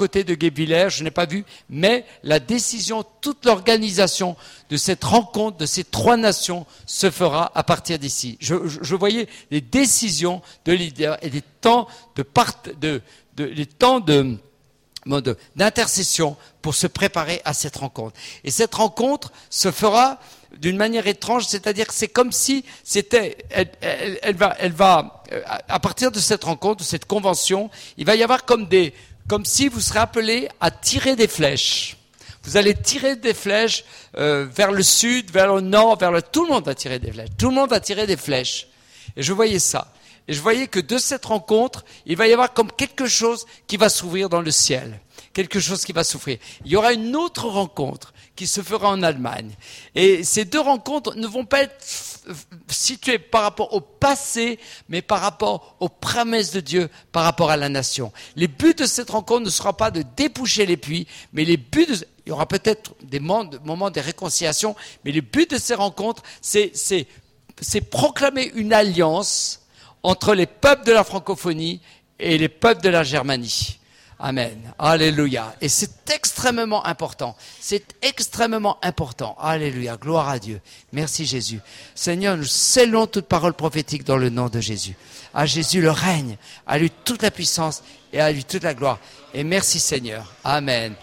côté de Guébillère, je n'ai pas vu, mais la décision, toute l'organisation de cette rencontre de ces trois nations se fera à partir d'ici. Je, voyais des décisions de leaders et des temps de, part, de, de temps de d'intercession pour se préparer à cette rencontre. Et cette rencontre se fera d'une manière étrange, c'est-à-dire que c'est comme si c'était, elle, va, elle va, euh, à partir de cette rencontre, de cette convention, il va y avoir comme des, comme si vous serez appelé à tirer des flèches. Vous allez tirer des flèches euh, vers le sud, vers le nord, vers le. Tout le monde va tirer des flèches. Tout le monde va tirer des flèches. Et je voyais ça. Et je voyais que de cette rencontre, il va y avoir comme quelque chose qui va s'ouvrir dans le ciel. Quelque chose qui va s'ouvrir. Il y aura une autre rencontre qui se fera en Allemagne. Et ces deux rencontres ne vont pas être situées par rapport au passé, mais par rapport aux promesses de Dieu, par rapport à la nation. Les buts de cette rencontre ne seront pas de déboucher les puits, mais les buts de, il y aura peut-être des moments de réconciliation, mais le but de ces rencontres, c'est proclamer une alliance entre les peuples de la francophonie et les peuples de la Germanie. Amen. Alléluia. Et c'est extrêmement important. C'est extrêmement important. Alléluia. Gloire à Dieu. Merci Jésus. Seigneur, nous scellons toute parole prophétique dans le nom de Jésus. À Jésus le règne. À lui toute la puissance et à lui toute la gloire. Et merci Seigneur. Amen.